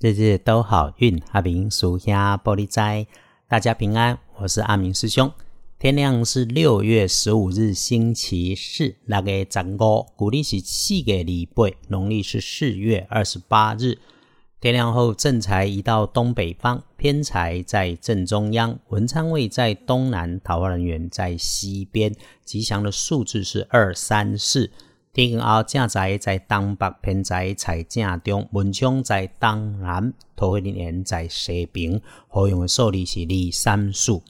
日日都好运，阿明属下玻璃斋，大家平安。我是阿明师兄。天亮是六月十五日，星期四，那个十五，古历是四个礼拜，农历是四月二十八日。天亮后，正财移到东北方，偏财在正中央，文昌位在东南，桃花人员在西边。吉祥的数字是二三四。天后正在在东北，偏在财正中，文昌在东南，桃花人在西边。好用的数字是二三数。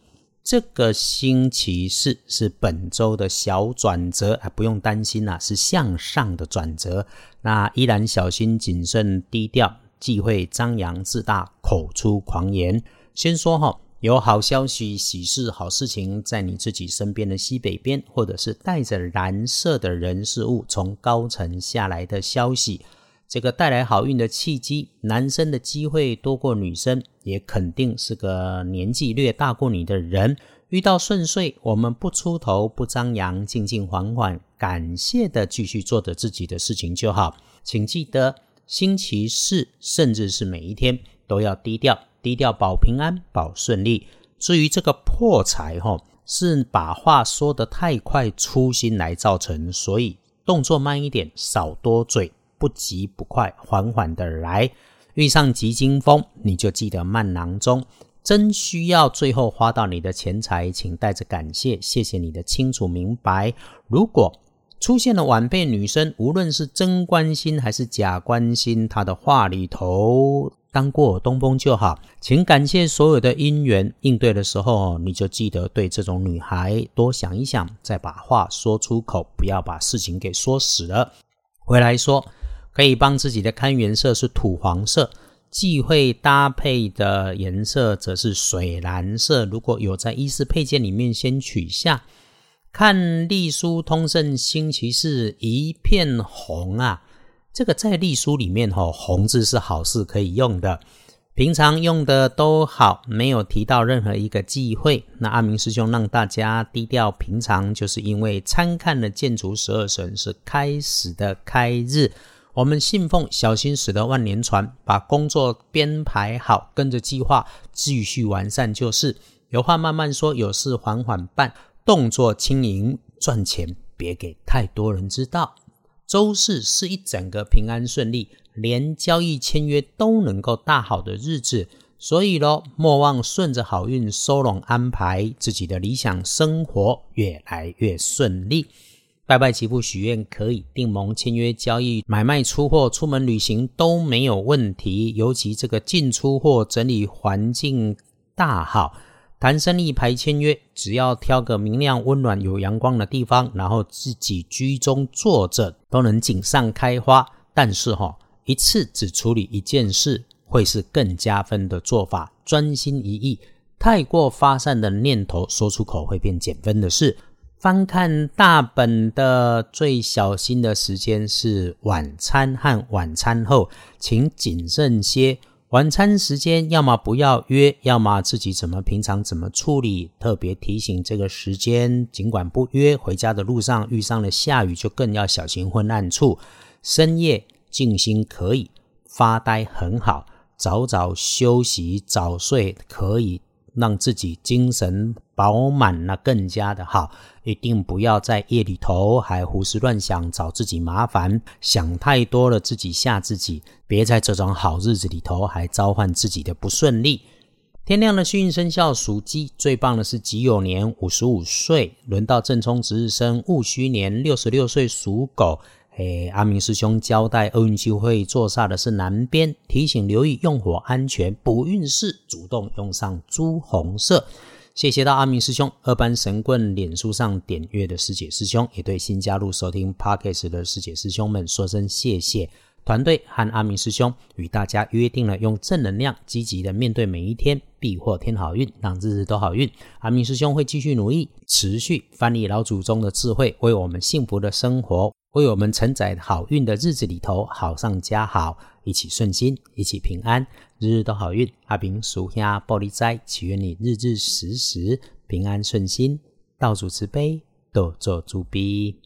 这个星期四是本周的小转折，啊，不用担心啦，是向上的转折。那依然小心谨慎低调，忌讳张扬自大，口出狂言。先说哈。有好消息、喜事、好事情在你自己身边的西北边，或者是带着蓝色的人事物从高层下来的消息，这个带来好运的契机。男生的机会多过女生，也肯定是个年纪略大过你的人。遇到顺遂，我们不出头、不张扬，静静缓缓，感谢的继续做着自己的事情就好。请记得，星期四甚至是每一天都要低调。低调保平安保顺利。至于这个破财哈，是把话说得太快，粗心来造成，所以动作慢一点，少多嘴，不急不快，缓缓的来。遇上急惊风，你就记得慢囊中。真需要最后花到你的钱财，请带着感谢，谢谢你的清楚明白。如果出现了晚辈女生，无论是真关心还是假关心，她的话里头。当过东风就好，请感谢所有的姻缘。应对的时候，你就记得对这种女孩多想一想，再把话说出口，不要把事情给说死了。回来说，可以帮自己的看颜色是土黄色，忌讳搭配的颜色则是水蓝色。如果有在衣饰配件里面，先取下。看隶书通胜星期四一片红啊。这个在隶书里面吼，红字是好事可以用的，平常用的都好，没有提到任何一个忌讳。那阿明师兄让大家低调平常，就是因为参看了建筑十二神是开始的开日，我们信奉小心驶得万年船，把工作编排好，跟着计划继续完善就是。有话慢慢说，有事缓缓办，动作轻盈，赚钱别给太多人知道。周四是一整个平安顺利，连交易签约都能够大好的日子，所以咯，莫忘顺着好运收拢安排自己的理想生活，越来越顺利。拜拜祈福许愿可以，订盟签约交易买卖出货出门旅行都没有问题，尤其这个进出货整理环境大好。谈生意排签约，只要挑个明亮、温暖、有阳光的地方，然后自己居中坐着，都能锦上开花。但是哈，一次只处理一件事，会是更加分的做法。专心一意，太过发散的念头说出口会变减分的事。翻看大本的最小心的时间是晚餐和晚餐后，请谨慎些。晚餐时间，要么不要约，要么自己怎么平常怎么处理。特别提醒这个时间，尽管不约，回家的路上遇上了下雨，就更要小心昏暗处。深夜静心可以，发呆很好，早早休息早睡可以。让自己精神饱满，那更加的好。一定不要在夜里头还胡思乱想，找自己麻烦，想太多了，自己吓自己。别在这种好日子里头还召唤自己的不顺利。天亮的幸运生肖属鸡，最棒的是己酉年五十五岁，轮到正冲值日生戊戌年六十六岁属狗。诶，阿明师兄交代厄运机会坐煞的是南边，提醒留意用火安全。补运势主动用上朱红色。谢谢到阿明师兄，二班神棍脸书上点阅的师姐师兄，也对新加入收听 Podcast 的师姐师兄们说声谢谢。团队和阿明师兄与大家约定了，用正能量积极的面对每一天，必获天好运，让日日都好运。阿明师兄会继续努力，持续翻译老祖宗的智慧，为我们幸福的生活。为我们承载好运的日子里头，好上加好，一起顺心，一起平安，日日都好运。阿明属下玻璃斋，祈愿你日日时时平安顺心，道主慈悲，多做诸逼。